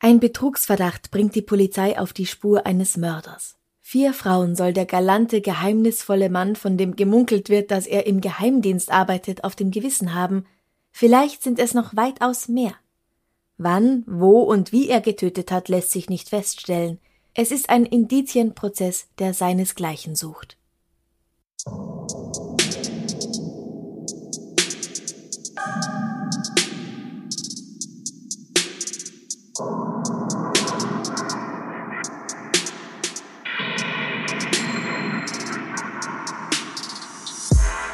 Ein Betrugsverdacht bringt die Polizei auf die Spur eines Mörders. Vier Frauen soll der galante, geheimnisvolle Mann, von dem gemunkelt wird, dass er im Geheimdienst arbeitet, auf dem Gewissen haben. Vielleicht sind es noch weitaus mehr. Wann, wo und wie er getötet hat, lässt sich nicht feststellen. Es ist ein Indizienprozess, der seinesgleichen sucht.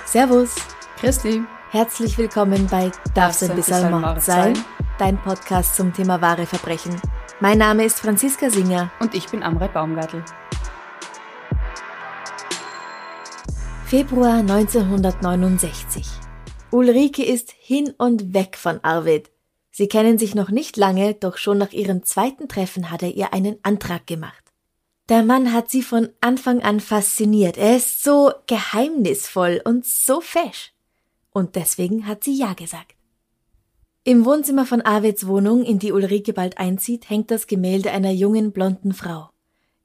Servus. Christi. Herzlich willkommen bei Darf's ein bisschen Mord sein? Dein Podcast zum Thema wahre Verbrechen. Mein Name ist Franziska Singer. Und ich bin Amrei Baumgartl. Februar 1969. Ulrike ist hin und weg von Arvid. Sie kennen sich noch nicht lange, doch schon nach ihrem zweiten Treffen hat er ihr einen Antrag gemacht. Der Mann hat sie von Anfang an fasziniert. Er ist so geheimnisvoll und so fesch. Und deswegen hat sie Ja gesagt. Im Wohnzimmer von Arvids Wohnung, in die Ulrike bald einzieht, hängt das Gemälde einer jungen blonden Frau.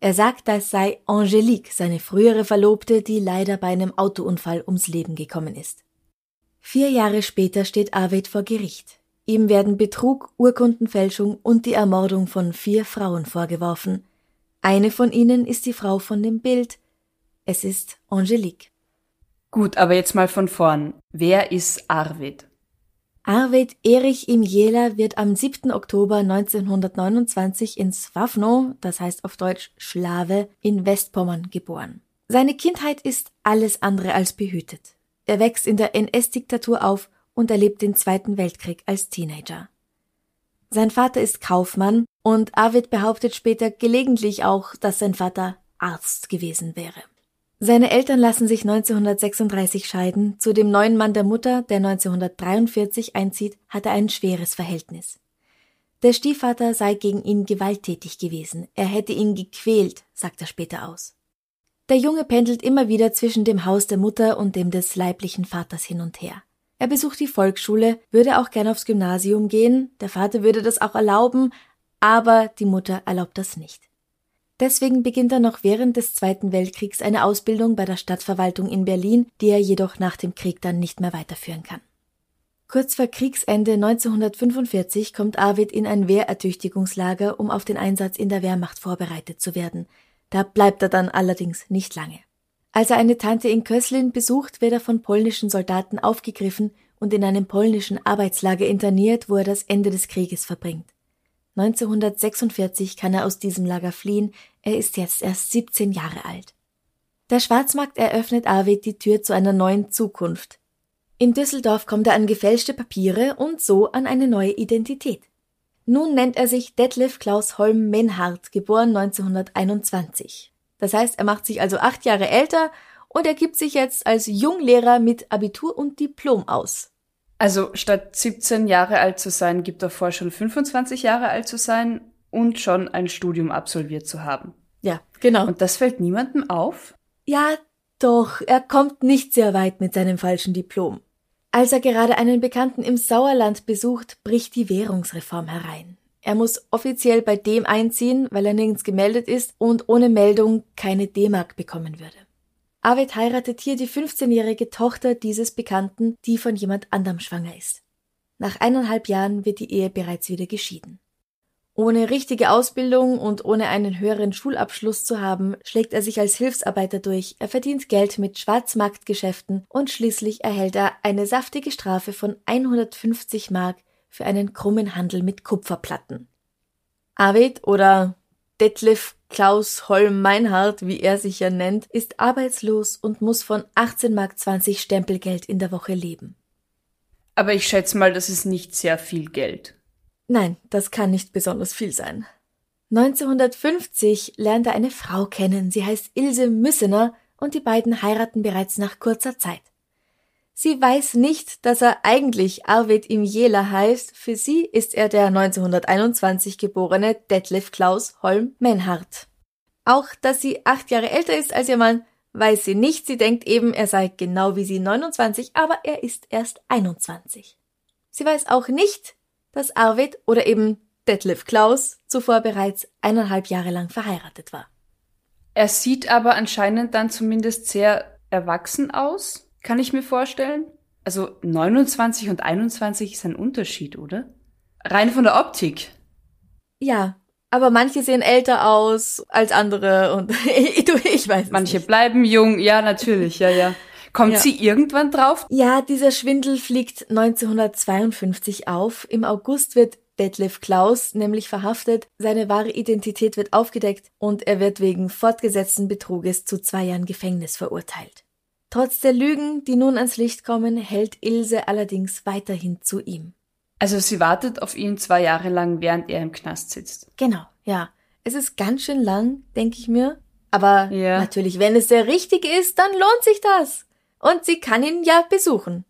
Er sagt, das sei Angelique, seine frühere Verlobte, die leider bei einem Autounfall ums Leben gekommen ist. Vier Jahre später steht Arvid vor Gericht. Ihm werden Betrug, Urkundenfälschung und die Ermordung von vier Frauen vorgeworfen. Eine von ihnen ist die Frau von dem Bild. Es ist Angelique. Gut, aber jetzt mal von vorn. Wer ist Arvid? Arvid Erich Imjela wird am 7. Oktober 1929 in Swavno, das heißt auf Deutsch Schlave, in Westpommern geboren. Seine Kindheit ist alles andere als behütet. Er wächst in der NS-Diktatur auf und erlebt den Zweiten Weltkrieg als Teenager. Sein Vater ist Kaufmann und Arvid behauptet später gelegentlich auch, dass sein Vater Arzt gewesen wäre. Seine Eltern lassen sich 1936 scheiden. Zu dem neuen Mann der Mutter, der 1943 einzieht, hat er ein schweres Verhältnis. Der Stiefvater sei gegen ihn gewalttätig gewesen. Er hätte ihn gequält, sagt er später aus. Der Junge pendelt immer wieder zwischen dem Haus der Mutter und dem des leiblichen Vaters hin und her. Er besucht die Volksschule, würde auch gern aufs Gymnasium gehen, der Vater würde das auch erlauben, aber die Mutter erlaubt das nicht. Deswegen beginnt er noch während des Zweiten Weltkriegs eine Ausbildung bei der Stadtverwaltung in Berlin, die er jedoch nach dem Krieg dann nicht mehr weiterführen kann. Kurz vor Kriegsende 1945 kommt Arvid in ein Wehrertüchtigungslager, um auf den Einsatz in der Wehrmacht vorbereitet zu werden. Da bleibt er dann allerdings nicht lange. Als er eine Tante in Köslin besucht, wird er von polnischen Soldaten aufgegriffen und in einem polnischen Arbeitslager interniert, wo er das Ende des Krieges verbringt. 1946 kann er aus diesem Lager fliehen, er ist jetzt erst 17 Jahre alt. Der Schwarzmarkt eröffnet Arvid die Tür zu einer neuen Zukunft. In Düsseldorf kommt er an gefälschte Papiere und so an eine neue Identität. Nun nennt er sich Detlef Klaus Holm Menhardt, geboren 1921. Das heißt, er macht sich also acht Jahre älter und er gibt sich jetzt als Junglehrer mit Abitur und Diplom aus. Also statt 17 Jahre alt zu sein, gibt er vor, schon 25 Jahre alt zu sein und schon ein Studium absolviert zu haben. Ja, genau. Und das fällt niemandem auf? Ja, doch, er kommt nicht sehr weit mit seinem falschen Diplom. Als er gerade einen Bekannten im Sauerland besucht, bricht die Währungsreform herein. Er muss offiziell bei dem einziehen, weil er nirgends gemeldet ist und ohne Meldung keine D-Mark bekommen würde. Arvid heiratet hier die 15-jährige Tochter dieses Bekannten, die von jemand anderem schwanger ist. Nach eineinhalb Jahren wird die Ehe bereits wieder geschieden. Ohne richtige Ausbildung und ohne einen höheren Schulabschluss zu haben, schlägt er sich als Hilfsarbeiter durch, er verdient Geld mit Schwarzmarktgeschäften und schließlich erhält er eine saftige Strafe von 150 Mark für einen krummen Handel mit Kupferplatten. Arvid oder Detlef Klaus Holm Meinhardt, wie er sich ja nennt, ist arbeitslos und muss von 18 Mark 20 Stempelgeld in der Woche leben. Aber ich schätze mal, das ist nicht sehr viel Geld. Nein, das kann nicht besonders viel sein. 1950 lernt er eine Frau kennen, sie heißt Ilse Müssener und die beiden heiraten bereits nach kurzer Zeit. Sie weiß nicht, dass er eigentlich Arvid Imjela heißt. Für sie ist er der 1921 geborene Detlef Klaus Holm Menhardt. Auch, dass sie acht Jahre älter ist als ihr Mann, weiß sie nicht. Sie denkt eben, er sei genau wie sie 29, aber er ist erst 21. Sie weiß auch nicht, dass Arvid oder eben Detlef Klaus zuvor bereits eineinhalb Jahre lang verheiratet war. Er sieht aber anscheinend dann zumindest sehr erwachsen aus. Kann ich mir vorstellen? Also 29 und 21 ist ein Unterschied, oder? Rein von der Optik. Ja, aber manche sehen älter aus als andere und du, ich weiß Manche nicht. bleiben jung, ja, natürlich, ja, ja. Kommt Ja. sie irgendwann drauf? Ja, dieser Schwindel fliegt 1952 auf. Im August wird Detlef Klaus nämlich verhaftet, seine wahre Identität wird aufgedeckt und er wird wegen fortgesetzten Betruges zu zwei Jahren Gefängnis verurteilt. Trotz der Lügen, die nun ans Licht kommen, hält Ilse allerdings weiterhin zu ihm. Also sie wartet auf ihn zwei Jahre lang, während er im Knast sitzt. Genau, ja. Es ist ganz schön lang, denke ich mir. Aber Ja. natürlich, wenn es der Richtige ist, dann lohnt sich das. Und sie kann ihn ja besuchen.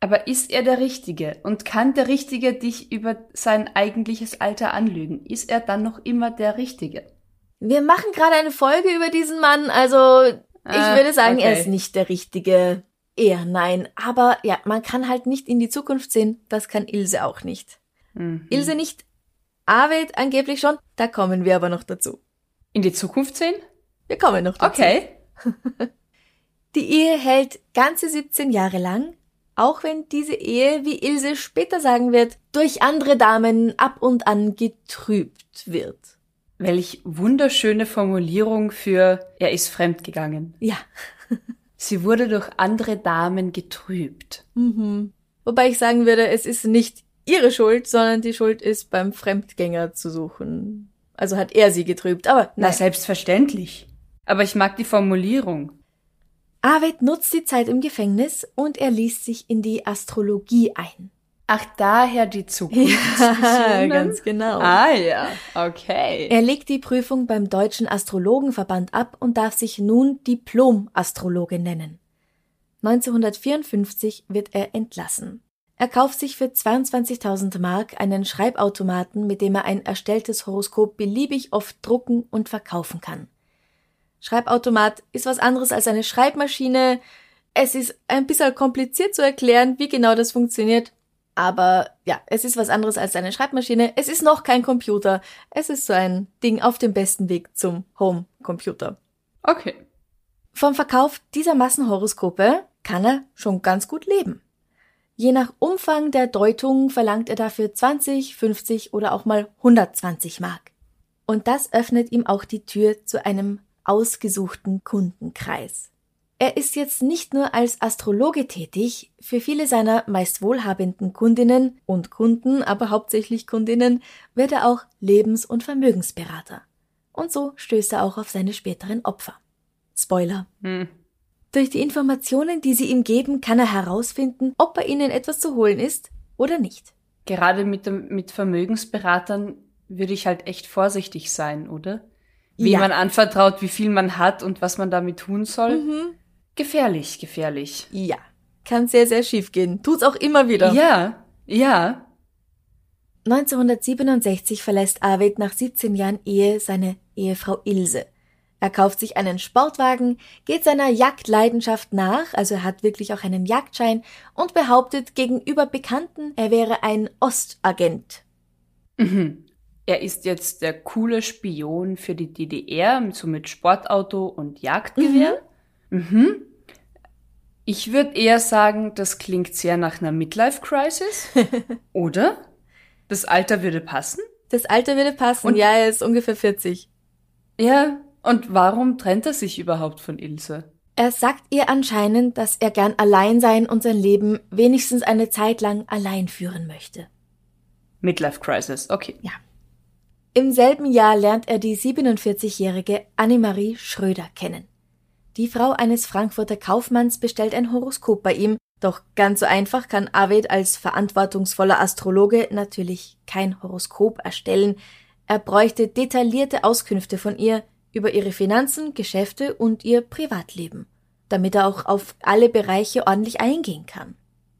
Aber ist er der Richtige? Und kann der Richtige dich über sein eigentliches Alter anlügen? Ist er dann noch immer der Richtige? Wir machen gerade eine Folge über diesen Mann, also ich Ah, würde sagen, er okay. ist nicht der Richtige. Eher nein. Aber ja, man kann halt nicht in die Zukunft sehen. Das kann Ilse auch nicht. Mhm. Ilse nicht. Arvid angeblich schon. Da kommen wir aber noch dazu. In die Zukunft sehen? Wir kommen noch dazu. Okay. Die Ehe hält ganze 17 Jahre lang, auch wenn diese Ehe, wie Ilse später sagen wird, durch andere Damen ab und an getrübt wird. Welch wunderschöne Formulierung für er ist fremdgegangen. Ja. Sie wurde durch andere Damen getrübt. Mhm. Wobei ich sagen würde, es ist nicht ihre Schuld, sondern die Schuld ist beim Fremdgänger zu suchen. Also hat er sie getrübt, aber Na, nein. selbstverständlich. Aber ich mag die Formulierung. Arvid nutzt die Zeit im Gefängnis und er liest sich in die Astrologie ein. Ach, daher die Zukunft. Ja, ganz genau. Ah ja, okay. Er legt die Prüfung beim Deutschen Astrologenverband ab und darf sich nun Diplom-Astrologe nennen. 1954 wird er entlassen. Er kauft sich für 22.000 Mark einen Schreibautomaten, mit dem er ein erstelltes Horoskop beliebig oft drucken und verkaufen kann. Schreibautomat ist was anderes als eine Schreibmaschine. Es ist ein bisschen kompliziert zu erklären, wie genau das funktioniert. Aber ja, es ist was anderes als eine Schreibmaschine. Es ist noch kein Computer. Es ist so ein Ding auf dem besten Weg zum Home-Computer. Okay. Vom Verkauf dieser Massenhoroskope kann er schon ganz gut leben. Je nach Umfang der Deutung verlangt er dafür 20, 50 oder auch mal 120 Mark. Und das öffnet ihm auch die Tür zu einem ausgesuchten Kundenkreis. Er ist jetzt nicht nur als Astrologe tätig, für viele seiner meist wohlhabenden Kundinnen und Kunden, aber hauptsächlich Kundinnen, wird er auch Lebens- und Vermögensberater. Und so stößt er auch auf seine späteren Opfer. Spoiler. Hm. Durch die Informationen, die sie ihm geben, kann er herausfinden, ob bei ihnen etwas zu holen ist oder nicht. Gerade mit, dem, mit Vermögensberatern würde ich halt echt vorsichtig sein, oder? Wie Ja. man anvertraut, wie viel man hat und was man damit tun soll. Mhm. Gefährlich, gefährlich. Ja. Kann sehr, sehr schief gehen. Tut's auch immer wieder. Ja, ja. 1967 verlässt Arvid nach 17 Jahren Ehe seine Ehefrau Ilse. Er kauft sich einen Sportwagen, geht seiner Jagdleidenschaft nach, also er hat wirklich auch einen Jagdschein und behauptet gegenüber Bekannten, er wäre ein Ostagent. Mhm. Er ist jetzt der coole Spion für die DDR, so mit Sportauto und Jagdgewehr. Mhm. Ich würde eher sagen, das klingt sehr nach einer Midlife-Crisis. Oder? Das Alter würde passen? Das Alter würde passen, Und- ja, er ist ungefähr 40. Ja. Und warum trennt er sich überhaupt von Ilse? Er sagt ihr anscheinend, dass er gern allein sein und sein Leben wenigstens eine Zeit lang allein führen möchte. Midlife-Crisis, okay. Im selben Jahr lernt er die 47-jährige Annemarie Schröder kennen. Die Frau eines Frankfurter Kaufmanns bestellt ein Horoskop bei ihm, Doch ganz so einfach kann Arvid als verantwortungsvoller Astrologe natürlich kein Horoskop erstellen. Er bräuchte detaillierte Auskünfte von ihr über ihre Finanzen, Geschäfte und ihr Privatleben, damit er auch auf alle Bereiche ordentlich eingehen kann.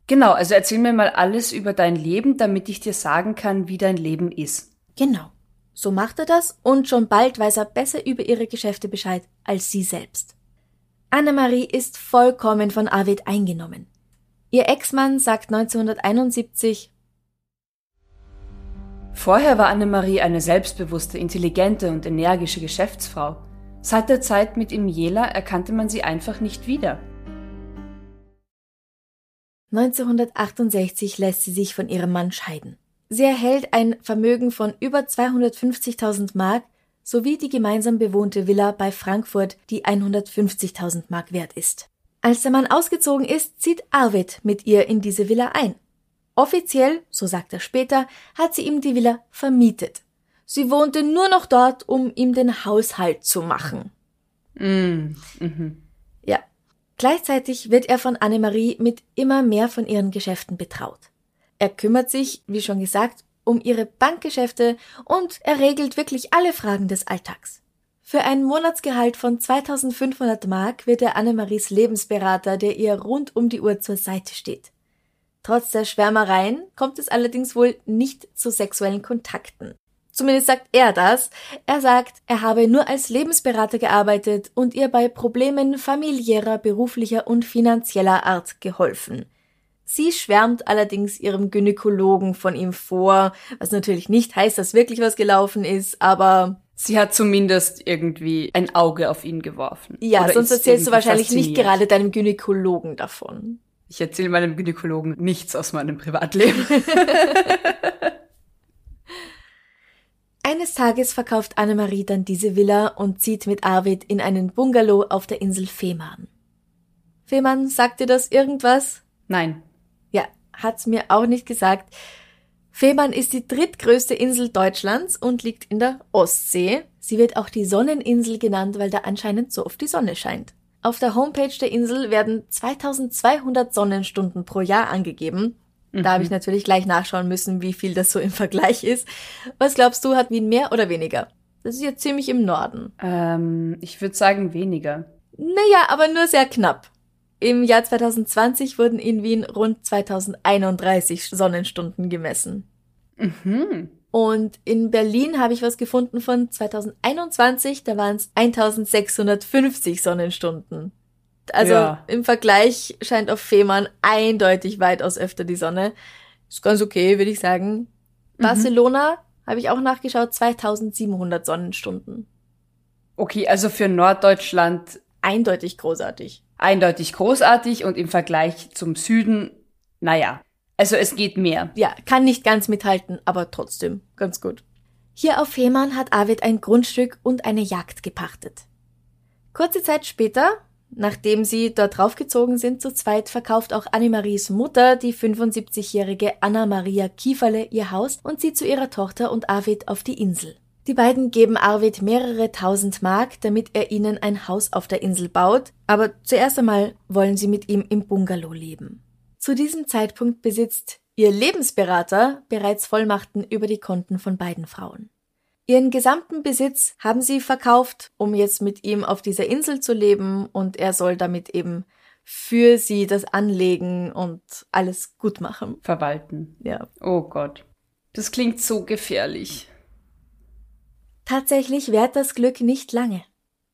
Genau, also erzähl mir mal alles über dein Leben, damit ich dir sagen kann, wie dein Leben ist. Genau. So macht er das und schon bald weiß er besser über ihre Geschäfte Bescheid als sie selbst. Annemarie ist vollkommen von Arvid eingenommen. Ihr Ex-Mann sagt 1971, Vorher war Annemarie eine selbstbewusste, intelligente und energische Geschäftsfrau. Seit der Zeit mit ihm Jela erkannte man sie einfach nicht wieder. 1968 lässt sie sich von ihrem Mann scheiden. Sie erhält ein Vermögen von über 250.000 Mark sowie die gemeinsam bewohnte Villa bei Frankfurt, die 150.000 Mark wert ist. Als der Mann ausgezogen ist, zieht Arvid mit ihr in diese Villa ein. Offiziell, so sagt er später, hat sie ihm die Villa vermietet. Sie wohnte nur noch dort, um ihm den Haushalt zu machen. Mm, mhm. Ja. Gleichzeitig wird er von Annemarie mit immer mehr von ihren Geschäften betraut. Er kümmert sich, wie schon gesagt, um ihre Bankgeschäfte und er regelt wirklich alle Fragen des Alltags. Für ein Monatsgehalt von 2500 Mark wird er Annemaries Lebensberater, der ihr rund um die Uhr zur Seite steht. Trotz der Schwärmereien kommt es allerdings wohl nicht zu sexuellen Kontakten. Zumindest sagt er das. Er sagt, er habe nur als Lebensberater gearbeitet und ihr bei Problemen familiärer, beruflicher und finanzieller Art geholfen. Sie schwärmt allerdings ihrem Gynäkologen von ihm vor, was natürlich nicht heißt, dass wirklich was gelaufen ist, aber Sie hat zumindest irgendwie ein Auge auf ihn geworfen. ja, sonst erzählst du wahrscheinlich nicht gerade deinem Gynäkologen davon. Ich erzähle meinem Gynäkologen nichts aus meinem Privatleben. Eines Tages verkauft Annemarie dann diese Villa und zieht mit Arvid in einen Bungalow auf der Insel Fehmarn. Fehmarn, sagt dir das irgendwas? Nein. Ja, hat's mir auch nicht gesagt. Fehmarn ist die drittgrößte Insel Deutschlands und liegt in der Ostsee. Sie wird auch die Sonneninsel genannt, weil da anscheinend so oft die Sonne scheint. Auf der Homepage der Insel werden 2200 Sonnenstunden pro Jahr angegeben. Da habe ich natürlich gleich nachschauen müssen, wie viel das so im Vergleich ist. Was glaubst du, hat Wien mehr oder weniger? Das ist ja ziemlich im Norden. Ähm, ich würde sagen weniger. Naja, aber nur sehr knapp. Im Jahr 2020 wurden in Wien rund 2031 Sonnenstunden gemessen. Mhm. Und in Berlin habe ich was gefunden von 2021, da waren es 1650 Sonnenstunden. Also Ja. im Vergleich scheint auf Fehmarn eindeutig weitaus öfter die Sonne. Ist ganz okay, würde ich sagen. Barcelona habe ich auch nachgeschaut, 2700 Sonnenstunden. Okay, also für Norddeutschland Eindeutig großartig. Eindeutig großartig und im Vergleich zum Süden, naja. Also es geht mehr. Ja, kann nicht ganz mithalten, aber trotzdem ganz gut. Hier auf Fehmarn hat Arvid ein Grundstück und eine Jagd gepachtet. Kurze Zeit später, nachdem sie dort draufgezogen sind zu zweit, verkauft auch Annemaries Mutter, die 75-jährige Anna-Maria Kieferle, ihr Haus und zieht zu ihrer Tochter und Arvid auf die Insel. Die beiden geben Arvid mehrere tausend Mark, damit er ihnen ein Haus auf der Insel baut, aber zuerst einmal wollen sie mit ihm im Bungalow leben. Zu diesem Zeitpunkt besitzt ihr Lebensberater bereits Vollmachten über die Konten von beiden Frauen. Ihren gesamten Besitz haben sie verkauft, um jetzt mit ihm auf dieser Insel zu leben und er soll damit eben für sie das anlegen und alles gut machen. Verwalten. Ja. Oh Gott. Das klingt so gefährlich. Tatsächlich währt das Glück nicht lange.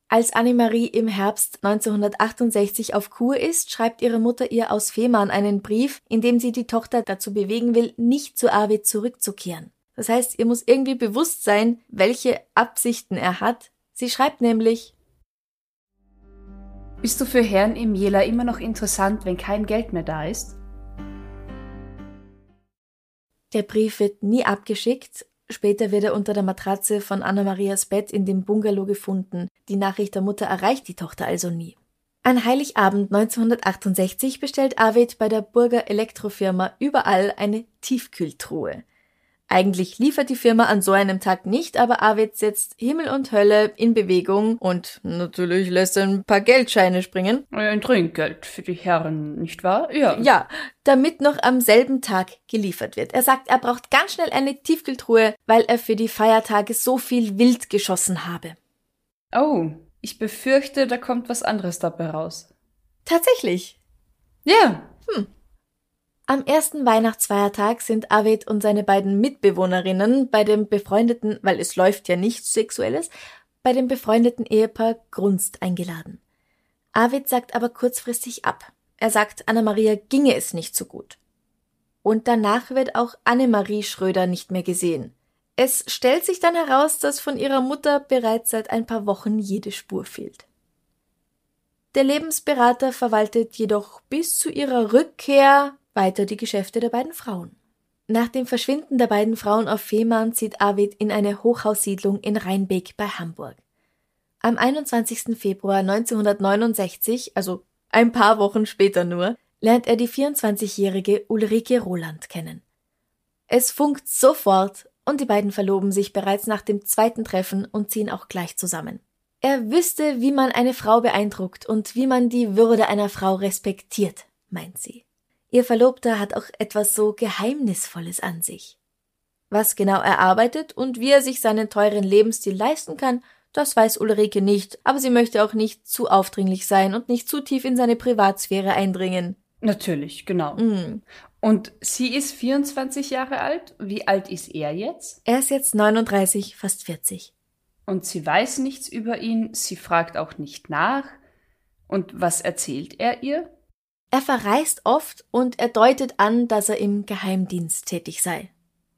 Als Annemarie im Herbst 1968 auf Kur ist, schreibt ihre Mutter ihr aus Fehmarn einen Brief, in dem sie die Tochter dazu bewegen will, nicht zu Arvid zurückzukehren. Das heißt, ihr muss irgendwie bewusst sein, welche Absichten er hat. Sie schreibt nämlich, Bist du für Herrn im Jela immer noch interessant, wenn kein Geld mehr da ist? der Brief wird nie abgeschickt. Später wird er unter der Matratze von Anna-Marias Bett in dem Bungalow gefunden. Die Nachricht der Mutter erreicht die Tochter also nie. An Heiligabend 1968 bestellt Arvid bei der Burger Elektrofirma überall eine Tiefkühltruhe. Eigentlich liefert die Firma an so einem Tag nicht, aber Arvid setzt Himmel und Hölle in Bewegung und natürlich lässt er ein paar Geldscheine springen. Ein Trinkgeld für die Herren, nicht wahr? Ja. Ja, damit noch am selben Tag geliefert wird. Er sagt, er braucht ganz schnell eine Tiefkühltruhe, weil er für die Feiertage so viel Wild geschossen habe. Oh, ich befürchte, da kommt was anderes dabei raus. Tatsächlich. Ja. Hm. Am ersten Weihnachtsfeiertag sind Arvid und seine beiden Mitbewohnerinnen bei dem befreundeten, weil es läuft ja nichts Sexuelles, bei dem befreundeten Ehepaar Grunst eingeladen. Arvid sagt aber kurzfristig ab. Er sagt, Anna-Maria ginge es nicht so gut. Und danach wird auch Annemarie Schröder nicht mehr gesehen. Es stellt sich dann heraus, dass von ihrer Mutter bereits seit ein paar Wochen jede Spur fehlt. Der Lebensberater verwaltet jedoch bis zu ihrer Rückkehr weiter die Geschäfte der beiden Frauen. Nach dem Verschwinden der beiden Frauen auf Fehmarn zieht Arvid in eine Hochhaussiedlung in Rheinbeck bei Hamburg. Am 21. Februar 1969, also ein paar Wochen später nur, lernt er die 24-jährige Ulrike Roland kennen. Es funkt sofort und die beiden verloben sich bereits nach dem zweiten Treffen und ziehen auch gleich zusammen. Er wüsste, wie man eine Frau beeindruckt und wie man die Würde einer Frau respektiert, meint sie. Ihr Verlobter hat auch etwas so Geheimnisvolles an sich. Was genau er arbeitet und wie er sich seinen teuren Lebensstil leisten kann, das weiß Ulrike nicht, aber sie möchte auch nicht zu aufdringlich sein und nicht zu tief in seine Privatsphäre eindringen. Natürlich, genau. Mm. Und sie ist 24 Jahre alt. Wie alt ist er jetzt? Er ist jetzt 39, fast 40. Und sie weiß nichts über ihn, sie fragt auch nicht nach. Und was erzählt er ihr? Er verreist oft und er deutet an, dass er im Geheimdienst tätig sei.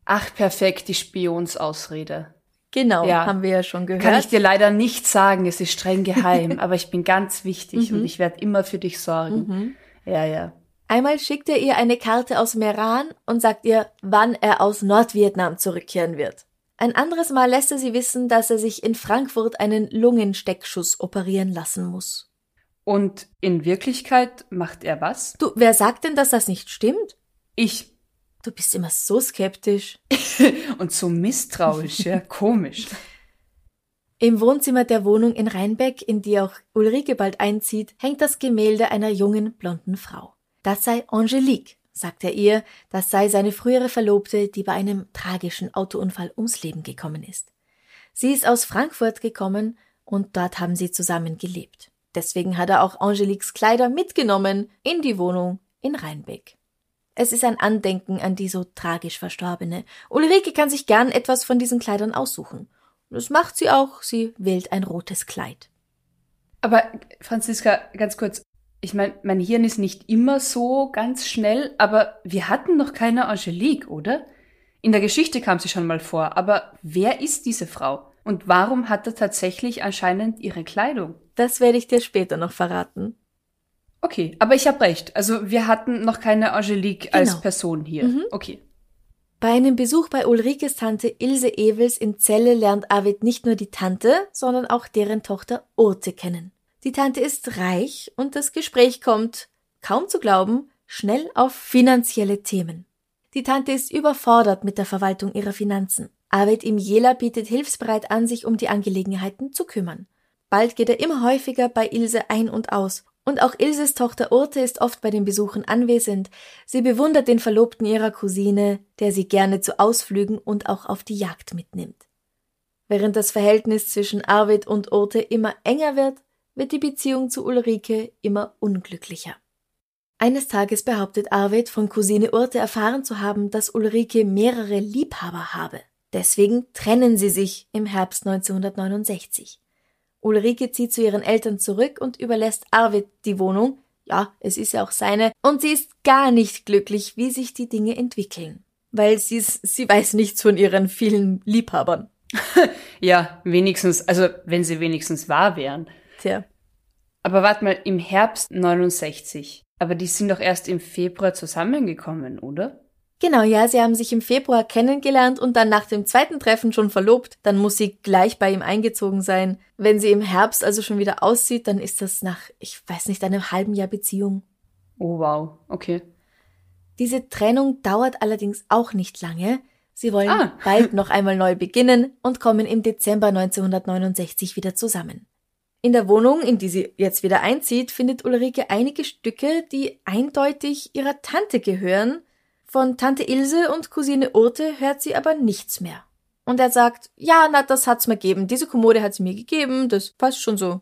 Ach, perfekt, die Spionsausrede. Genau, ja. haben wir ja schon gehört. Kann ich dir leider nicht sagen, es ist streng geheim, aber ich bin ganz wichtig mhm. und ich werde immer für dich sorgen. Mhm. Ja, ja. Einmal schickt er ihr eine Karte aus Meran und sagt ihr, wann er aus Nordvietnam zurückkehren wird. Ein anderes Mal lässt er sie wissen, dass er sich in Frankfurt einen Lungensteckschuss operieren lassen muss. Und in Wirklichkeit macht er was? Du, wer sagt denn, dass das nicht stimmt? Ich. Du bist immer so skeptisch. Und so misstrauisch, ja, komisch. Im Wohnzimmer der Wohnung in Rheinbeck, in die auch Ulrike bald einzieht, hängt das Gemälde einer jungen, blonden Frau. Das sei Angelique, sagt er ihr, das sei seine frühere Verlobte, die bei einem tragischen Autounfall ums Leben gekommen ist. Sie ist aus Frankfurt gekommen und dort haben sie zusammen gelebt. Deswegen hat er auch Angeliques Kleider mitgenommen in die Wohnung in Rheinbeck. Es ist ein Andenken an die so tragisch Verstorbene. Ulrike kann sich gern etwas von diesen Kleidern aussuchen. Das macht sie auch. Sie wählt ein rotes Kleid. Aber Franziska, ganz kurz. Ich meine, mein Hirn ist nicht immer so ganz schnell, aber wir hatten noch keine Angelique, oder? In der Geschichte kam sie schon mal vor, aber wer ist diese Frau? Und warum hat er tatsächlich anscheinend ihre Kleidung? Das werde ich dir später noch verraten. Okay, aber ich habe recht. Also wir hatten noch keine Angelique genau. als Person hier. Mhm. Okay. Bei einem Besuch bei Ulrikes Tante Ilse Ewels in Celle lernt Arvid nicht nur die Tante, sondern auch deren Tochter Urte kennen. Die Tante ist reich und das Gespräch kommt, kaum zu glauben, schnell auf finanzielle Themen. Die Tante ist überfordert mit der Verwaltung ihrer Finanzen. Arvid im Jela bietet hilfsbereit an, sich um die Angelegenheiten zu kümmern. Bald geht er immer häufiger bei Ilse ein und aus, und auch Ilses Tochter Urte ist oft bei den Besuchen anwesend. Sie bewundert den Verlobten ihrer Cousine, der sie gerne zu Ausflügen und auch auf die Jagd mitnimmt. Während das Verhältnis zwischen Arvid und Urte immer enger wird, wird die Beziehung zu Ulrike immer unglücklicher. Eines Tages behauptet Arvid von Cousine Urte erfahren zu haben, dass Ulrike mehrere Liebhaber habe. Deswegen trennen sie sich im Herbst 1969. Ulrike zieht zu ihren Eltern zurück und überlässt Arvid die Wohnung. Ja, es ist ja auch seine. Und sie ist gar nicht glücklich, wie sich die Dinge entwickeln. Weil sie, sie weiß nichts von ihren vielen Liebhabern. ja, wenigstens, also wenn sie wenigstens wahr wären. Tja. Aber warte mal, im Herbst 69. Aber die sind doch erst im Februar zusammengekommen, oder? Genau, ja, sie haben sich im Februar kennengelernt und dann nach dem zweiten Treffen schon verlobt. Dann muss sie gleich bei ihm eingezogen sein. Wenn sie im Herbst also schon wieder aussieht, dann ist das nach, ich weiß nicht, einem halben Jahr Beziehung. Oh wow, okay. Diese Trennung dauert allerdings auch nicht lange. Sie wollen ah. bald noch einmal neu beginnen und kommen im Dezember 1969 wieder zusammen. In der Wohnung, in die sie jetzt wieder einzieht, findet Ulrike einige Stücke, die eindeutig ihrer Tante gehören. Von Tante Ilse und Cousine Urte hört sie aber nichts mehr. Und er sagt, ja, na, das hat's mir gegeben. Diese Kommode hat sie mir gegeben, das passt schon so.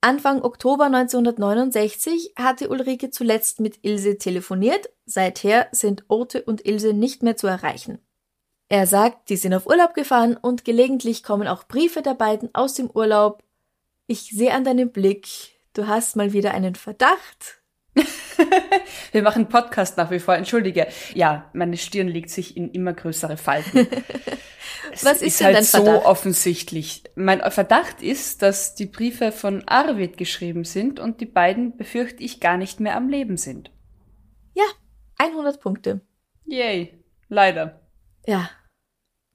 Anfang Oktober 1969 hatte Ulrike zuletzt mit Ilse telefoniert. Seither sind Urte und Ilse nicht mehr zu erreichen. Er sagt, die sind auf Urlaub gefahren und gelegentlich kommen auch Briefe der beiden aus dem Urlaub ich sehe an deinem Blick, du hast mal wieder einen Verdacht. Wir machen Podcast nach wie vor, entschuldige. Ja, meine Stirn legt sich in immer größere Falten. Was ist, ist halt dein Verdacht? so offensichtlich. Mein Verdacht ist, dass die Briefe von Arvid geschrieben sind und die beiden, befürchte ich, gar nicht mehr am Leben sind. Ja, 100 Punkte. Yay, leider. Ja,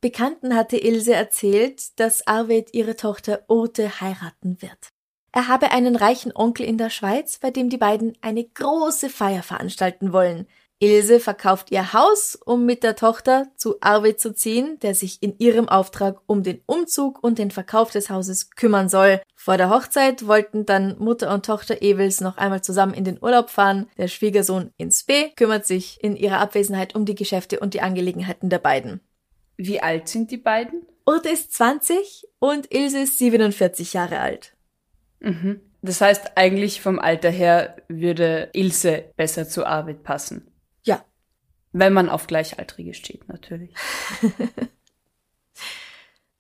Bekannten hatte Ilse erzählt, dass Arvid ihre Tochter Ute heiraten wird. Er habe einen reichen Onkel in der Schweiz, bei dem die beiden eine große Feier veranstalten wollen. Ilse verkauft ihr Haus, um mit der Tochter zu Arvid zu ziehen, der sich in ihrem Auftrag um den Umzug und den Verkauf des Hauses kümmern soll. Vor der Hochzeit wollten dann Mutter und Tochter Ewels noch einmal zusammen in den Urlaub fahren. Der Schwiegersohn ins B kümmert sich in ihrer Abwesenheit um die Geschäfte und die Angelegenheiten der beiden. Wie alt sind die beiden? Urte ist 20 und Ilse ist 47 Jahre alt. Mhm. Das heißt, eigentlich vom Alter her würde Ilse besser zu Arvid passen. Ja. Wenn man auf Gleichaltrige steht, natürlich.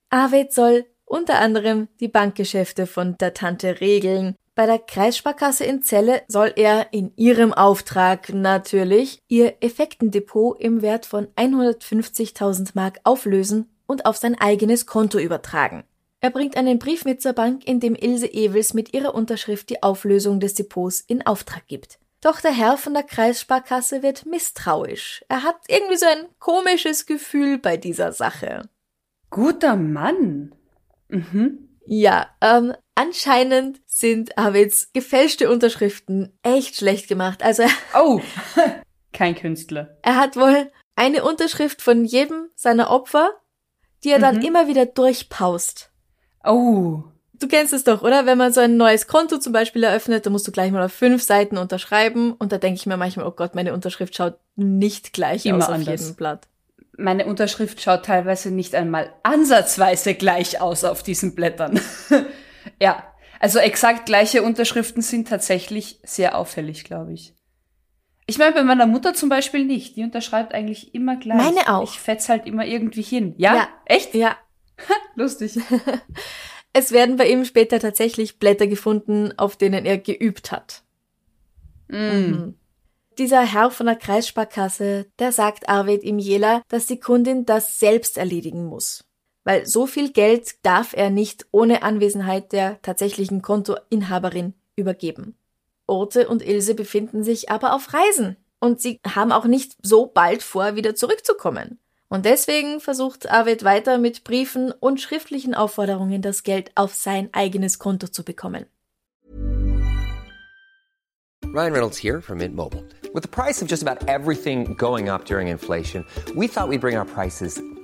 Arvid soll unter anderem die Bankgeschäfte von der Tante regeln, bei der Kreissparkasse in Celle soll er in ihrem Auftrag natürlich ihr Effektendepot im Wert von 150.000 Mark auflösen und auf sein eigenes Konto übertragen. Er bringt einen Brief mit zur Bank, in dem Ilse Ewels mit ihrer Unterschrift die Auflösung des Depots in Auftrag gibt. Doch der Herr von der Kreissparkasse wird misstrauisch. Er hat irgendwie so ein komisches Gefühl bei dieser Sache. Guter Mann. Mhm. Ja, ähm, anscheinend sind Arvids gefälschte Unterschriften echt schlecht gemacht. Also Oh, kein Künstler. Er hat wohl eine Unterschrift von jedem seiner Opfer, die er dann mhm. immer wieder durchpaust. Oh. Du kennst es doch, oder? Wenn man so ein neues Konto zum Beispiel eröffnet, dann musst du gleich mal auf fünf Seiten unterschreiben und da denke ich mir manchmal, oh Gott, meine Unterschrift schaut nicht gleich immer aus auf anders. jedem Blatt meine Unterschrift schaut teilweise nicht einmal ansatzweise gleich aus auf diesen Blättern. ja, also exakt gleiche Unterschriften sind tatsächlich sehr auffällig, glaube ich. Ich meine, bei meiner Mutter zum Beispiel nicht. Die unterschreibt eigentlich immer gleich. Meine auch. Ich fetz halt immer irgendwie hin. Ja? ja. Echt? Ja. Lustig. es werden bei ihm später tatsächlich Blätter gefunden, auf denen er geübt hat. Mm. Mhm. Dieser Herr von der Kreissparkasse, der sagt Arvid im Jela, dass die Kundin das selbst erledigen muss. Weil so viel Geld darf er nicht ohne Anwesenheit der tatsächlichen Kontoinhaberin übergeben. Orte und Ilse befinden sich aber auf Reisen und sie haben auch nicht so bald vor, wieder zurückzukommen. Und deswegen versucht Arvid weiter mit Briefen und schriftlichen Aufforderungen das Geld auf sein eigenes Konto zu bekommen. Ryan Reynolds here from Mint Mobile. With the price of just about everything going up during inflation, we thought we'd bring our prices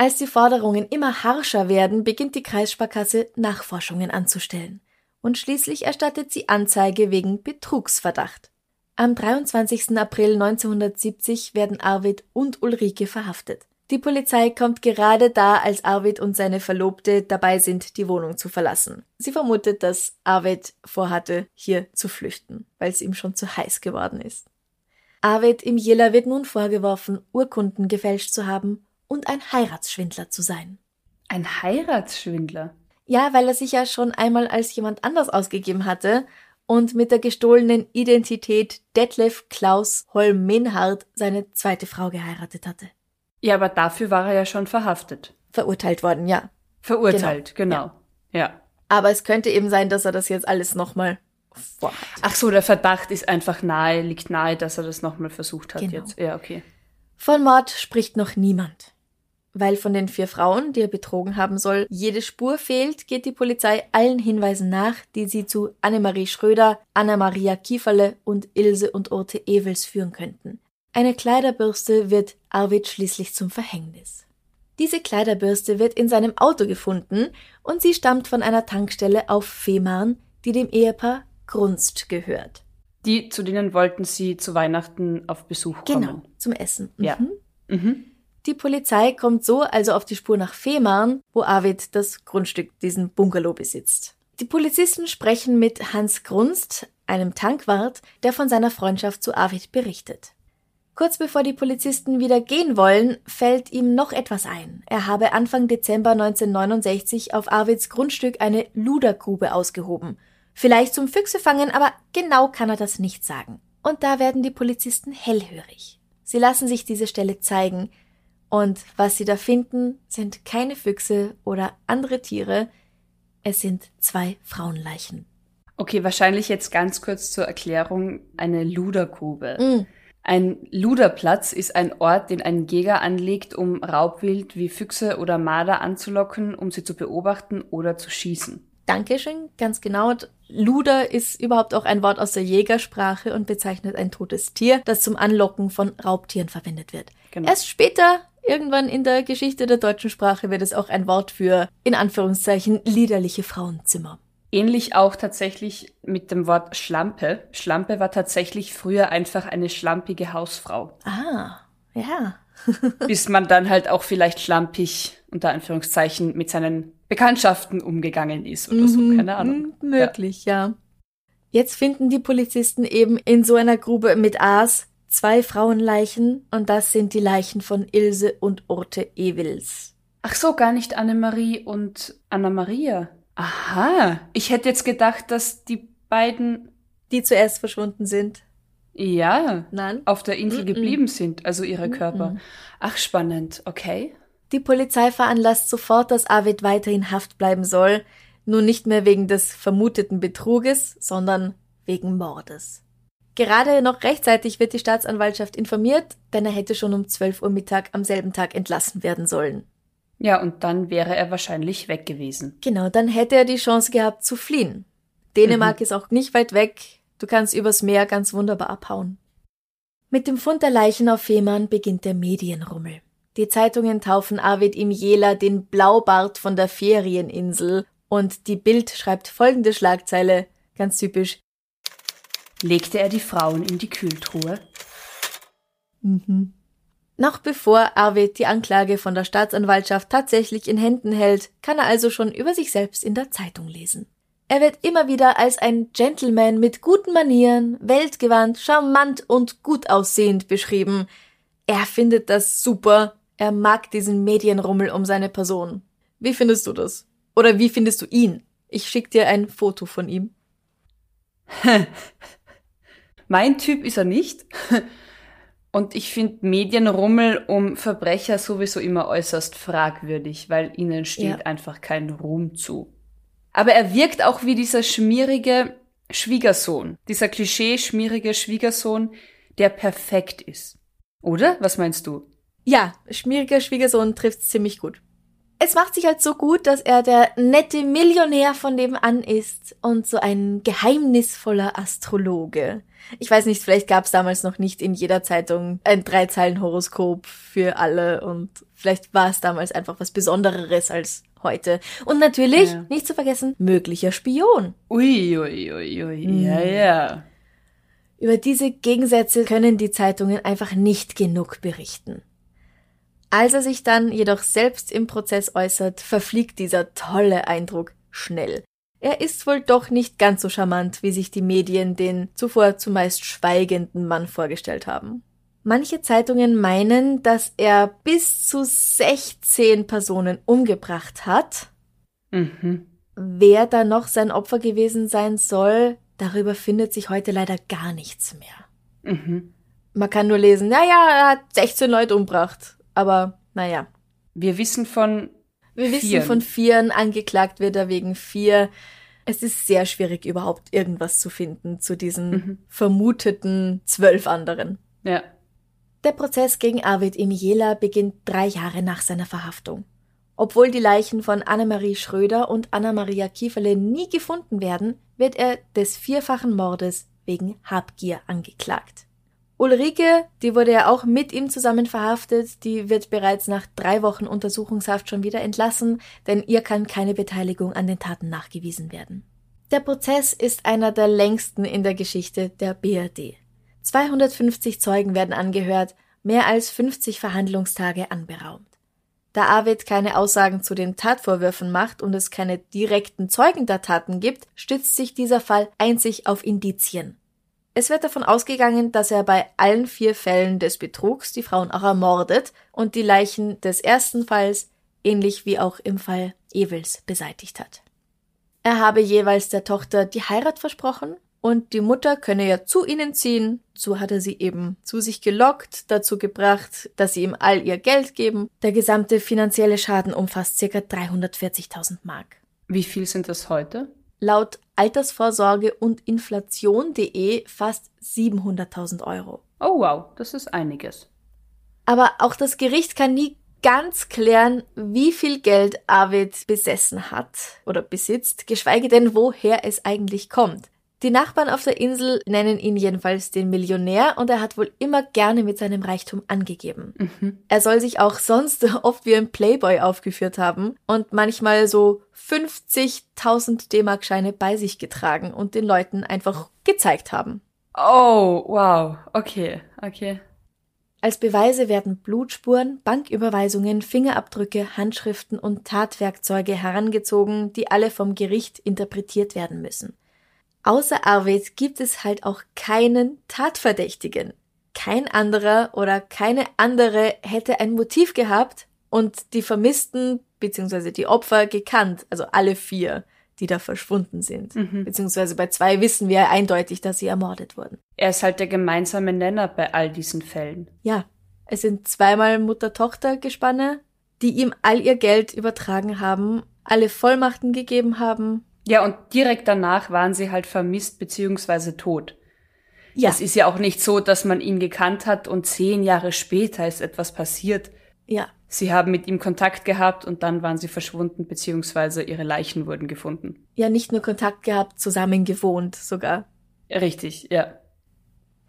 Als die Forderungen immer harscher werden, beginnt die Kreissparkasse Nachforschungen anzustellen. Und schließlich erstattet sie Anzeige wegen Betrugsverdacht. Am 23. April 1970 werden Arvid und Ulrike verhaftet. Die Polizei kommt gerade da, als Arvid und seine Verlobte dabei sind, die Wohnung zu verlassen. Sie vermutet, dass Arvid vorhatte, hier zu flüchten, weil es ihm schon zu heiß geworden ist. Arvid im Jela wird nun vorgeworfen, Urkunden gefälscht zu haben und ein Heiratsschwindler zu sein. Ein Heiratsschwindler? Ja, weil er sich ja schon einmal als jemand anders ausgegeben hatte und mit der gestohlenen Identität Detlef Klaus Holm-Menhardt seine zweite Frau geheiratet hatte. Ja, aber dafür war er ja schon verhaftet. Verurteilt worden, ja. Verurteilt, genau. genau. Ja. ja. Aber es könnte eben sein, dass er das jetzt alles nochmal vorhat. Ach so, der Verdacht ist einfach nahe, liegt nahe, dass er das nochmal versucht hat genau. jetzt. Ja, okay. Von Mord spricht noch niemand. Weil von den vier Frauen, die er betrogen haben soll, jede Spur fehlt, geht die Polizei allen Hinweisen nach, die sie zu Annemarie Schröder, Anna-Maria Kieferle und Ilse und Orte Ewels führen könnten. Eine Kleiderbürste wird Arvid schließlich zum Verhängnis. Diese Kleiderbürste wird in seinem Auto gefunden und sie stammt von einer Tankstelle auf Fehmarn, die dem Ehepaar Grunst gehört. Die, zu denen wollten sie zu Weihnachten auf Besuch kommen. Genau, zum Essen. Mhm. Ja. Mhm. Die Polizei kommt so also auf die Spur nach Fehmarn, wo Arvid das Grundstück, diesen Bungalow besitzt. Die Polizisten sprechen mit Hans Grunst, einem Tankwart, der von seiner Freundschaft zu Arvid berichtet. Kurz bevor die Polizisten wieder gehen wollen, fällt ihm noch etwas ein. Er habe Anfang Dezember 1969 auf Arvids Grundstück eine Ludergrube ausgehoben. Vielleicht zum Füchse fangen, aber genau kann er das nicht sagen. Und da werden die Polizisten hellhörig. Sie lassen sich diese Stelle zeigen, und was sie da finden, sind keine Füchse oder andere Tiere, es sind zwei Frauenleichen. Okay, wahrscheinlich jetzt ganz kurz zur Erklärung eine Ludergrube. Mm. Ein Luderplatz ist ein Ort, den ein Jäger anlegt, um Raubwild wie Füchse oder Marder anzulocken, um sie zu beobachten oder zu schießen. Dankeschön, ganz genau. Luder ist überhaupt auch ein Wort aus der Jägersprache und bezeichnet ein totes Tier, das zum Anlocken von Raubtieren verwendet wird. Genau. Erst später, irgendwann in der Geschichte der deutschen Sprache, wird es auch ein Wort für, in Anführungszeichen, liederliche Frauenzimmer. Ähnlich auch tatsächlich mit dem Wort Schlampe. Schlampe war tatsächlich früher einfach eine schlampige Hausfrau. Ah, ja. Bis man dann halt auch vielleicht schlampig, unter Anführungszeichen, mit seinen Bekanntschaften umgegangen ist oder so, keine Ahnung. Mhm, möglich, ja. ja. Jetzt finden die Polizisten eben in so einer Grube mit Aas zwei Frauenleichen und das sind die Leichen von Ilse und Urte Ewils. Ach so, gar nicht Annemarie und Anna Maria. Aha, ich hätte jetzt gedacht, dass die beiden die zuerst verschwunden sind. Ja, Nein. auf der Insel Mm-mm. geblieben sind, also ihre Körper. Mm-mm. Ach, spannend, okay. Die Polizei veranlasst sofort, dass Arvid weiterhin Haft bleiben soll, nur nicht mehr wegen des vermuteten Betruges, sondern wegen Mordes. Gerade noch rechtzeitig wird die Staatsanwaltschaft informiert, denn er hätte schon um 12 Uhr Mittag am selben Tag entlassen werden sollen. Ja, und dann wäre er wahrscheinlich weg gewesen. Genau, dann hätte er die Chance gehabt zu fliehen. Dänemark ist auch nicht weit weg, du kannst übers Meer ganz wunderbar abhauen. Mit dem Fund der Leichen auf Fehmarn beginnt der Medienrummel. Die Zeitungen taufen Arvid im Jela den Blaubart von der Ferieninsel und die Bild schreibt folgende Schlagzeile, ganz typisch. Legte er die Frauen in die Kühltruhe? Mhm. Noch bevor Arvid die Anklage von der Staatsanwaltschaft tatsächlich in Händen hält, kann er also schon über sich selbst in der Zeitung lesen. Er wird immer wieder als ein Gentleman mit guten Manieren, weltgewandt, charmant und gut aussehend beschrieben. Er findet das super. Er mag diesen Medienrummel um seine Person. Wie findest du das? Oder wie findest du ihn? Ich schick dir ein Foto von ihm. mein Typ ist er nicht. Und ich finde Medienrummel um Verbrecher sowieso immer äußerst fragwürdig, weil ihnen steht Ja. einfach kein Ruhm zu. Aber er wirkt auch wie dieser schmierige Schwiegersohn, dieser klischee-schmierige Schwiegersohn, der perfekt ist. Oder? Was meinst du? Ja, schmieriger Schwiegersohn trifft's ziemlich gut. Es macht sich halt so gut, dass er der nette Millionär von nebenan ist und so ein geheimnisvoller Astrologe. Ich weiß nicht, vielleicht gab's damals noch nicht in jeder Zeitung ein Dreizeilen-Horoskop für alle und vielleicht war es damals einfach was Besondereres als heute. Und natürlich, Ja. nicht zu vergessen, möglicher Spion. Ui, ui, ui, ui. Ja, ja. Über diese Gegensätze können die Zeitungen einfach nicht genug berichten. Als er sich dann jedoch selbst im Prozess äußert, verfliegt dieser tolle Eindruck schnell. Er ist wohl doch nicht ganz so charmant, wie sich die Medien den zuvor zumeist schweigenden Mann vorgestellt haben. Manche Zeitungen meinen, dass er bis zu 16 Personen umgebracht hat. Mhm. Wer da noch sein Opfer gewesen sein soll, darüber findet sich heute leider gar nichts mehr. Mhm. Man kann nur lesen, naja, er hat 16 Leute umgebracht. Aber naja. Wir wissen von. Wir wissen Vieren. von Vieren, angeklagt wird er wegen vier. Es ist sehr schwierig, überhaupt irgendwas zu finden zu diesen Mhm. vermuteten zwölf anderen. Ja. Der Prozess gegen Arvid Imiela beginnt drei Jahre nach seiner Verhaftung. Obwohl die Leichen von Annemarie Schröder und Anna-Maria Kieferle nie gefunden werden, wird er des vierfachen Mordes wegen Habgier angeklagt. Ulrike, die wurde ja auch mit ihm zusammen verhaftet, die wird bereits nach drei Wochen Untersuchungshaft schon wieder entlassen, denn ihr kann keine Beteiligung an den Taten nachgewiesen werden. Der Prozess ist einer der längsten in der Geschichte der BRD. 250 Zeugen werden angehört, mehr als 50 Verhandlungstage anberaumt. Da Arvid keine Aussagen zu den Tatvorwürfen macht und es keine direkten Zeugen der Taten gibt, stützt sich dieser Fall einzig auf Indizien. Es wird davon ausgegangen, dass er bei allen vier Fällen des Betrugs die Frauen auch ermordet und die Leichen des ersten Falls, ähnlich wie auch im Fall Ewels, beseitigt hat. Er habe jeweils der Tochter die Heirat versprochen und die Mutter könne ja zu ihnen ziehen. So hat er sie eben zu sich gelockt, dazu gebracht, dass sie ihm all ihr Geld geben. Der gesamte finanzielle Schaden umfasst ca. 340.000 Mark. Wie viel sind das heute? Laut Altersvorsorge und Inflation.de fast 700.000 Euro. Oh wow, das ist einiges. Aber auch das Gericht kann nie ganz klären, wie viel Geld Arvid besessen hat oder besitzt, geschweige denn, woher es eigentlich kommt. Die Nachbarn auf der Insel nennen ihn jedenfalls den Millionär und er hat wohl immer gerne mit seinem Reichtum angegeben. Er soll sich auch sonst oft wie ein Playboy aufgeführt haben und manchmal so 50.000 D-Mark-Scheine bei sich getragen und den Leuten einfach gezeigt haben. Oh, wow. Okay, okay. Als Beweise werden Blutspuren, Banküberweisungen, Fingerabdrücke, Handschriften und Tatwerkzeuge herangezogen, die alle vom Gericht interpretiert werden müssen. Außer Arvid gibt es halt auch keinen Tatverdächtigen. Kein anderer oder keine andere hätte ein Motiv gehabt und die Vermissten bzw. die Opfer gekannt, also alle vier, die da verschwunden sind. Beziehungsweise bei zwei wissen wir eindeutig, dass sie ermordet wurden. Er ist halt der gemeinsame Nenner bei all diesen Fällen. Ja, es sind zweimal Mutter-Tochter-Gespanne, die ihm all ihr Geld übertragen haben, alle Vollmachten gegeben haben. Ja, und direkt danach waren sie halt vermisst beziehungsweise tot. Ja, Es ist ja auch nicht so, dass man ihn gekannt hat und zehn Jahre später ist etwas passiert. ja, Sie haben mit ihm Kontakt gehabt und dann waren sie verschwunden beziehungsweise ihre Leichen wurden gefunden. ja, nicht nur Kontakt gehabt, zusammen gewohnt sogar. Richtig, ja.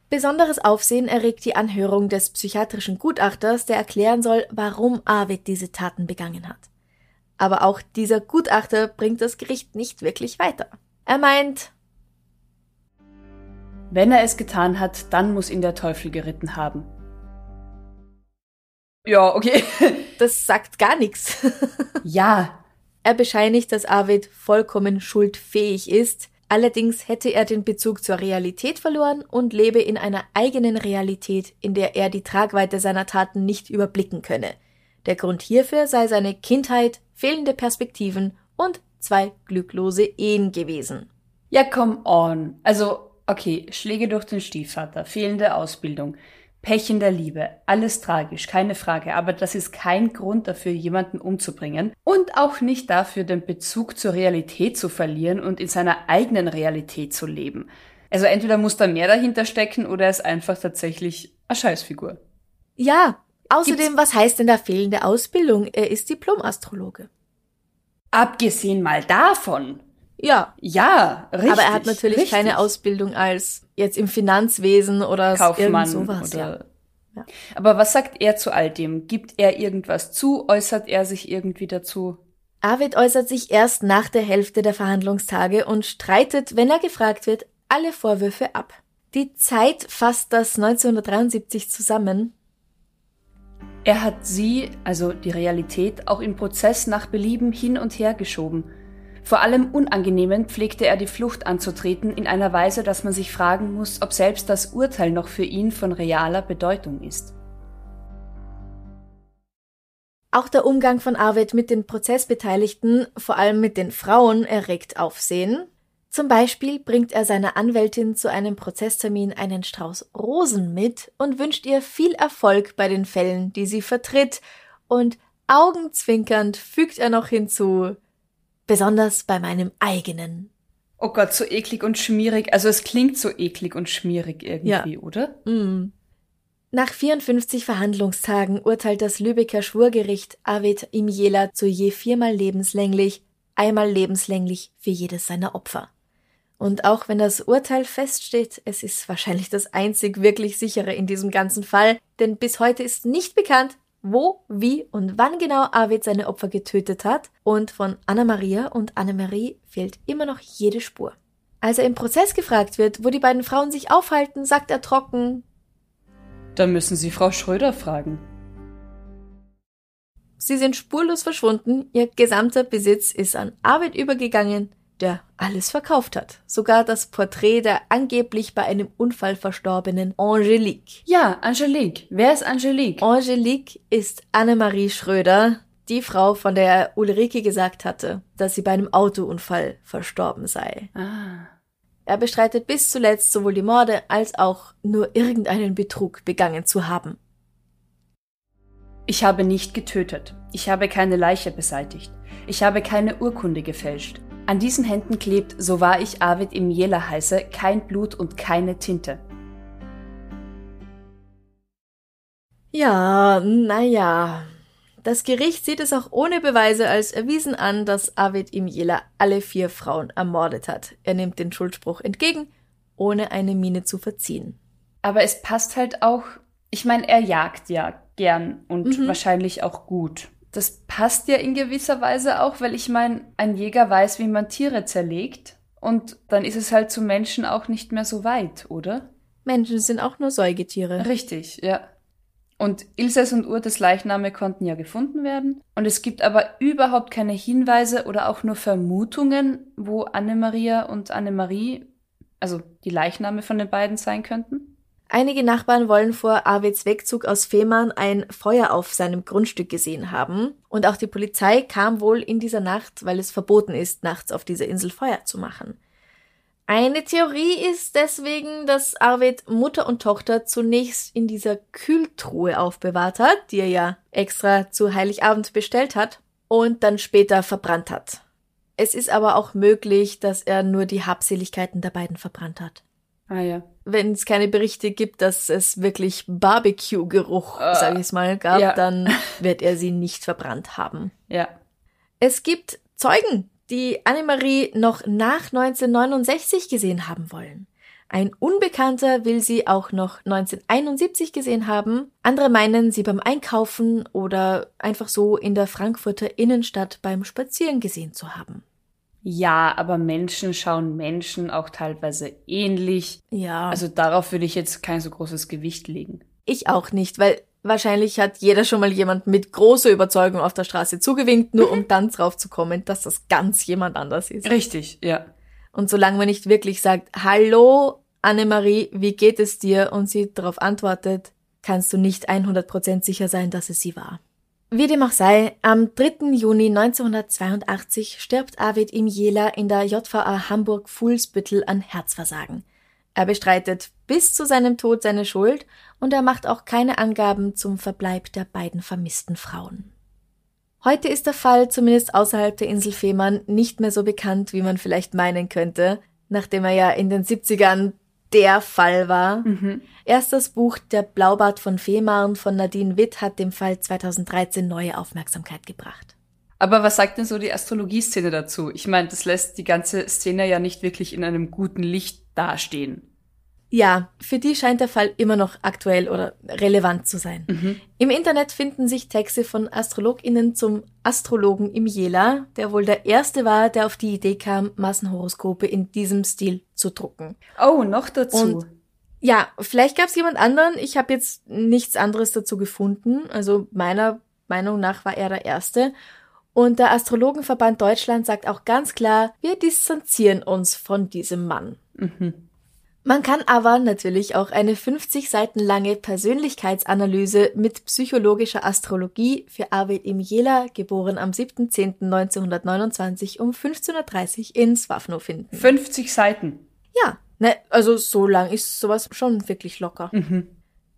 Besonderes Aufsehen erregt die Anhörung des psychiatrischen Gutachters, der erklären soll, warum Arvid diese Taten begangen hat. Aber auch dieser Gutachter bringt das Gericht nicht wirklich weiter. Er meint, Wenn er es getan hat, dann muss ihn der Teufel geritten haben. Ja, okay. das sagt gar nichts. ja, Er bescheinigt, dass Arvid vollkommen schuldfähig ist, allerdings hätte er den Bezug zur Realität verloren und lebe in einer eigenen Realität, in der er die Tragweite seiner Taten nicht überblicken könne. Der Grund hierfür sei seine Kindheit, fehlende Perspektiven und zwei glücklose Ehen gewesen. Ja, come on. Also, okay, Schläge durch den Stiefvater, fehlende Ausbildung, Pech in der Liebe, alles tragisch, keine Frage, aber das ist kein Grund dafür, jemanden umzubringen und auch nicht dafür, den Bezug zur Realität zu verlieren und in seiner eigenen Realität zu leben. Also entweder muss da mehr dahinter stecken oder er ist einfach tatsächlich eine Scheißfigur. Ja, außerdem, was heißt denn da fehlende Ausbildung? Er ist Diplomastrologe. Abgesehen mal davon. Ja, Ja, richtig. aber er hat natürlich richtig. keine Ausbildung als jetzt im Finanzwesen oder Kaufmann sowas. Ja. oder. Ja. Aber was sagt er zu all dem? Gibt er irgendwas zu? Äußert er sich irgendwie dazu? Arvid äußert sich erst nach der Hälfte der Verhandlungstage und streitet, wenn er gefragt wird, alle Vorwürfe ab. Die Zeit fasst das 1973 zusammen. Er hat sie, also die Realität, auch im Prozess nach Belieben hin und her geschoben. Vor allem unangenehmen pflegte er die Flucht anzutreten in einer Weise, dass man sich fragen muss, ob selbst das Urteil noch für ihn von realer Bedeutung ist. Auch der Umgang von Arvid mit den Prozessbeteiligten, vor allem mit den Frauen, erregt Aufsehen. Zum Beispiel bringt er seiner Anwältin zu einem Prozesstermin einen Strauß Rosen mit und wünscht ihr viel Erfolg bei den Fällen, die sie vertritt, und augenzwinkernd fügt er noch hinzu, besonders bei meinem eigenen. Oh Gott, so eklig und schmierig. Also es klingt so eklig und schmierig irgendwie, ja. oder? Mm. Nach 54 Verhandlungstagen urteilt das Lübecker Schwurgericht Avid Imjela zu je viermal lebenslänglich, einmal lebenslänglich für jedes seiner Opfer. Und auch wenn das Urteil feststeht, es ist wahrscheinlich das einzig wirklich sichere in diesem ganzen Fall, denn bis heute ist nicht bekannt, wo, wie und wann genau Arvid seine Opfer getötet hat und von Anna Maria und Annemarie fehlt immer noch jede Spur. Als er im Prozess gefragt wird, wo die beiden Frauen sich aufhalten, sagt er trocken, dann müssen Sie Frau Schröder fragen. Sie sind spurlos verschwunden, ihr gesamter Besitz ist an Arvid übergegangen, der alles verkauft hat. Sogar das Porträt der angeblich bei einem Unfall verstorbenen Angelique. Ja, Angelique. Wer ist Angelique? Angelique ist Annemarie Schröder, die Frau, von der Ulrike gesagt hatte, dass sie bei einem Autounfall verstorben sei. Ah. Er bestreitet bis zuletzt sowohl die Morde als auch nur irgendeinen Betrug begangen zu haben. Ich habe nicht getötet. Ich habe keine Leiche beseitigt. Ich habe keine Urkunde gefälscht. An diesen Händen klebt, so wahr ich Arvid im Jela heiße, kein Blut und keine Tinte. Ja, naja, das Gericht sieht es auch ohne Beweise als erwiesen an, dass Avid Imjela alle vier Frauen ermordet hat. Er nimmt den Schuldspruch entgegen, ohne eine Miene zu verziehen. Aber es passt halt auch, ich meine, er jagt ja gern und mhm. wahrscheinlich auch gut. Das passt ja in gewisser Weise auch, weil ich meine, ein Jäger weiß, wie man Tiere zerlegt und dann ist es halt zu Menschen auch nicht mehr so weit, oder? Menschen sind auch nur Säugetiere. Richtig, ja. Und Ilses und Urtes Leichname konnten ja gefunden werden. Und es gibt aber überhaupt keine Hinweise oder auch nur Vermutungen, wo Anne-Maria und Anne-Marie, also die Leichname von den beiden sein könnten. Einige Nachbarn wollen vor Arvids Wegzug aus Fehmarn ein Feuer auf seinem Grundstück gesehen haben. Und auch die Polizei kam wohl in dieser Nacht, weil es verboten ist, nachts auf dieser Insel Feuer zu machen. Eine Theorie ist deswegen, dass Arvid Mutter und Tochter zunächst in dieser Kühltruhe aufbewahrt hat, die er ja extra zu Heiligabend bestellt hat, und dann später verbrannt hat. Es ist aber auch möglich, dass er nur die Habseligkeiten der beiden verbrannt hat. Ah ja. Wenn es keine Berichte gibt, dass es wirklich Barbecue-Geruch, uh, sag ich mal, gab, ja. dann wird er sie nicht verbrannt haben. Ja. Es gibt Zeugen, die Annemarie noch nach 1969 gesehen haben wollen. Ein Unbekannter will sie auch noch 1971 gesehen haben. Andere meinen, sie beim Einkaufen oder einfach so in der Frankfurter Innenstadt beim Spazieren gesehen zu haben. Ja, aber Menschen schauen Menschen auch teilweise ähnlich. Ja. Also darauf würde ich jetzt kein so großes Gewicht legen. Ich auch nicht, weil Wahrscheinlich hat jeder schon mal jemand mit großer Überzeugung auf der Straße zugewinkt, nur um dann drauf zu kommen, dass das ganz jemand anders ist. Richtig, ja. Und solange man nicht wirklich sagt, hallo, Annemarie, wie geht es dir? Und sie darauf antwortet, kannst du nicht 100% sicher sein, dass es sie war. Wie dem auch sei, am 3. Juni 1982 stirbt Arvid im Jela in der JVA Hamburg-Fuhlsbüttel an Herzversagen. Er bestreitet bis zu seinem Tod seine Schuld und er macht auch keine Angaben zum Verbleib der beiden vermissten Frauen. Heute ist der Fall zumindest außerhalb der Insel Fehmarn nicht mehr so bekannt, wie man vielleicht meinen könnte, nachdem er ja in den 70ern der Fall war. Mhm. Erst das Buch Der Blaubart von Fehmarn von Nadine Witt hat dem Fall 2013 neue Aufmerksamkeit gebracht. Aber was sagt denn so die Astrologieszene dazu? Ich meine, das lässt die ganze Szene ja nicht wirklich in einem guten Licht dastehen. Ja, für die scheint der Fall immer noch aktuell oder relevant zu sein. Mhm. Im Internet finden sich Texte von AstrologInnen zum Astrologen im Jela, der wohl der erste war, der auf die Idee kam, Massenhoroskope in diesem Stil zu drucken. Oh, noch dazu. Und Ja, vielleicht gab es jemand anderen. Ich habe jetzt nichts anderes dazu gefunden. Also meiner Meinung nach war er der Erste. Und der Astrologenverband Deutschland sagt auch ganz klar, wir distanzieren uns von diesem Mann. Mhm. Man kann aber natürlich auch eine 50 Seiten lange Persönlichkeitsanalyse mit psychologischer Astrologie für Arvid Imjela, geboren am 7.10.1929 um 15.30 Uhr in Swafno finden. 50 Seiten? Ja, ne, also so lang ist sowas schon wirklich locker. Mhm.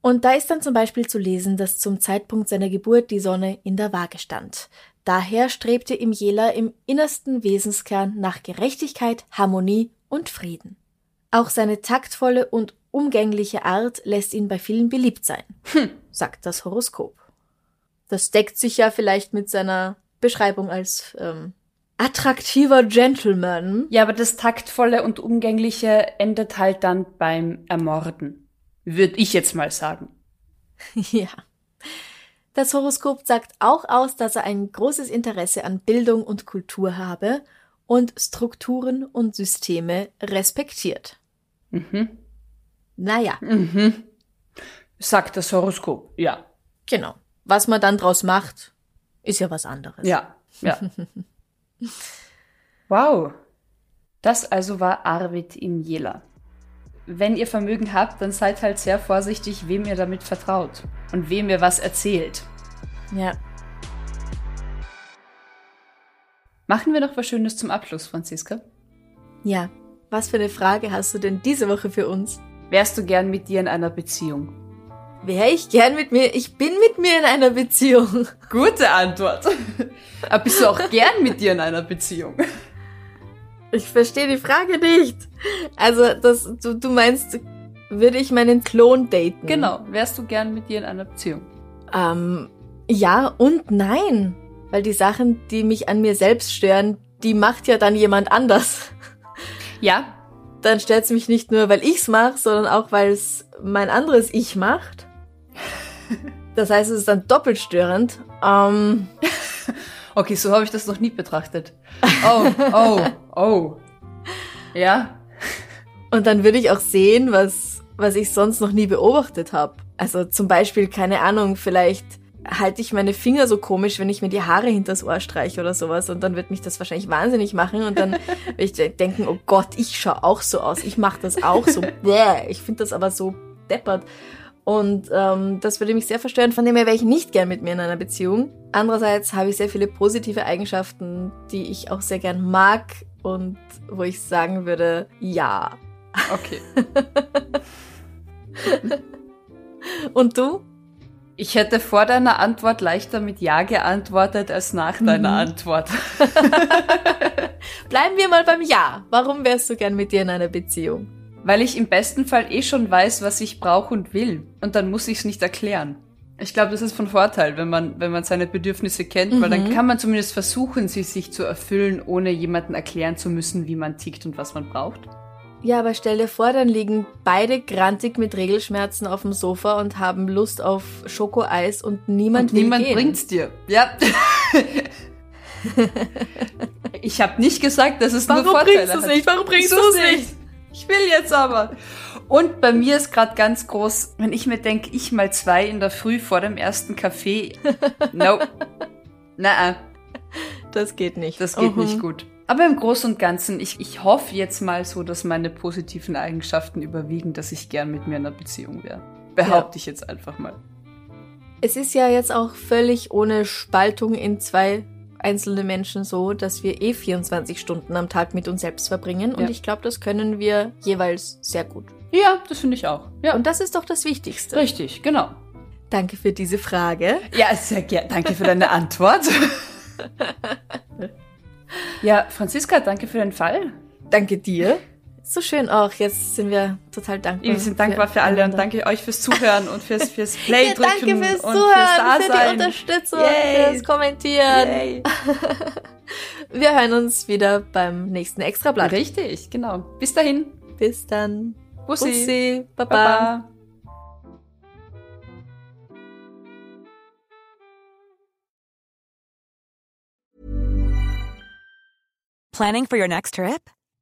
Und da ist dann zum Beispiel zu lesen, dass zum Zeitpunkt seiner Geburt die Sonne in der Waage stand. Daher strebte Imjela im innersten Wesenskern nach Gerechtigkeit, Harmonie und Frieden. Auch seine taktvolle und umgängliche Art lässt ihn bei vielen beliebt sein, hm. sagt das Horoskop. Das deckt sich ja vielleicht mit seiner Beschreibung als ähm, attraktiver Gentleman. Ja, aber das taktvolle und umgängliche endet halt dann beim Ermorden. Würde ich jetzt mal sagen. ja. Das Horoskop sagt auch aus, dass er ein großes Interesse an Bildung und Kultur habe und Strukturen und Systeme respektiert. Mhm. Naja. Mhm. Sagt das Horoskop, ja. Genau. Was man dann draus macht, ist ja was anderes. Ja, ja. wow. Das also war Arvid im Jela. Wenn ihr Vermögen habt, dann seid halt sehr vorsichtig, wem ihr damit vertraut und wem ihr was erzählt. Ja. Machen wir noch was Schönes zum Abschluss, Franziska? Ja. Was für eine Frage hast du denn diese Woche für uns? Wärst du gern mit dir in einer Beziehung? Wäre ich gern mit mir? Ich bin mit mir in einer Beziehung. Gute Antwort. Aber bist du auch gern mit dir in einer Beziehung? Ich verstehe die Frage nicht. Also, das, du, du meinst, würde ich meinen Klon daten? Genau. Wärst du gern mit dir in einer Beziehung? Ähm, ja und nein. Weil die Sachen, die mich an mir selbst stören, die macht ja dann jemand anders. Ja. Dann stört es mich nicht nur, weil ich's mache, sondern auch, weil es mein anderes Ich macht. Das heißt, es ist dann doppelt störend. Ähm, okay, so habe ich das noch nie betrachtet. Oh, oh, oh. Ja. Und dann würde ich auch sehen, was, was ich sonst noch nie beobachtet habe. Also zum Beispiel, keine Ahnung, vielleicht halte ich meine Finger so komisch, wenn ich mir die Haare hinters Ohr streiche oder sowas und dann wird mich das wahrscheinlich wahnsinnig machen und dann werde ich denken, oh Gott, ich schaue auch so aus, ich mache das auch so. Bäh. Ich finde das aber so deppert. Und ähm, das würde mich sehr verstören, von dem her wäre ich nicht gern mit mir in einer Beziehung. Andererseits habe ich sehr viele positive Eigenschaften, die ich auch sehr gern mag und wo ich sagen würde, ja. Okay. und du? Ich hätte vor deiner Antwort leichter mit Ja geantwortet als nach deiner mhm. Antwort. Bleiben wir mal beim Ja. Warum wärst du gern mit dir in einer Beziehung? Weil ich im besten Fall eh schon weiß, was ich brauche und will. Und dann muss ich es nicht erklären. Ich glaube, das ist von Vorteil, wenn man, wenn man seine Bedürfnisse kennt, mhm. weil dann mhm. kann man zumindest versuchen, sie sich zu erfüllen, ohne jemanden erklären zu müssen, wie man tickt und was man braucht. Ja, aber stell dir vor, dann liegen beide grantig mit Regelschmerzen auf dem Sofa und haben Lust auf Schokoeis und niemand und will niemand gehen. bringt's dir. Ja. ich habe nicht gesagt, dass es Warum nur Vorteile bringst hat. Nicht? Warum bringst du es nicht? nicht? Ich will jetzt aber. Und bei mir ist gerade ganz groß, wenn ich mir denke, ich mal zwei in der Früh vor dem ersten Kaffee. No. Na, das geht nicht. Das geht uh -huh. nicht gut. Aber im Großen und Ganzen, ich, ich hoffe jetzt mal so, dass meine positiven Eigenschaften überwiegen, dass ich gern mit mir in einer Beziehung wäre. Behaupte ja. ich jetzt einfach mal. Es ist ja jetzt auch völlig ohne Spaltung in zwei einzelne Menschen so, dass wir eh 24 Stunden am Tag mit uns selbst verbringen. Und ja. ich glaube, das können wir jeweils sehr gut. Ja, das finde ich auch. Ja. Und das ist doch das Wichtigste. Richtig, genau. Danke für diese Frage. Ja, sehr gerne. Danke für deine Antwort. Ja, Franziska, danke für den Fall. Danke dir. So schön auch. Jetzt sind wir total dankbar. Wir sind dankbar für, für alle und danke euch fürs Zuhören und fürs, fürs Play ja, drücken danke fürs und Zuhören, fürs für die Unterstützung, Yay. fürs Kommentieren. Yay. wir hören uns wieder beim nächsten Extrablatt. Richtig, genau. Bis dahin. Bis dann. Bussi. Bussi. Baba. Baba. Planning for your next trip?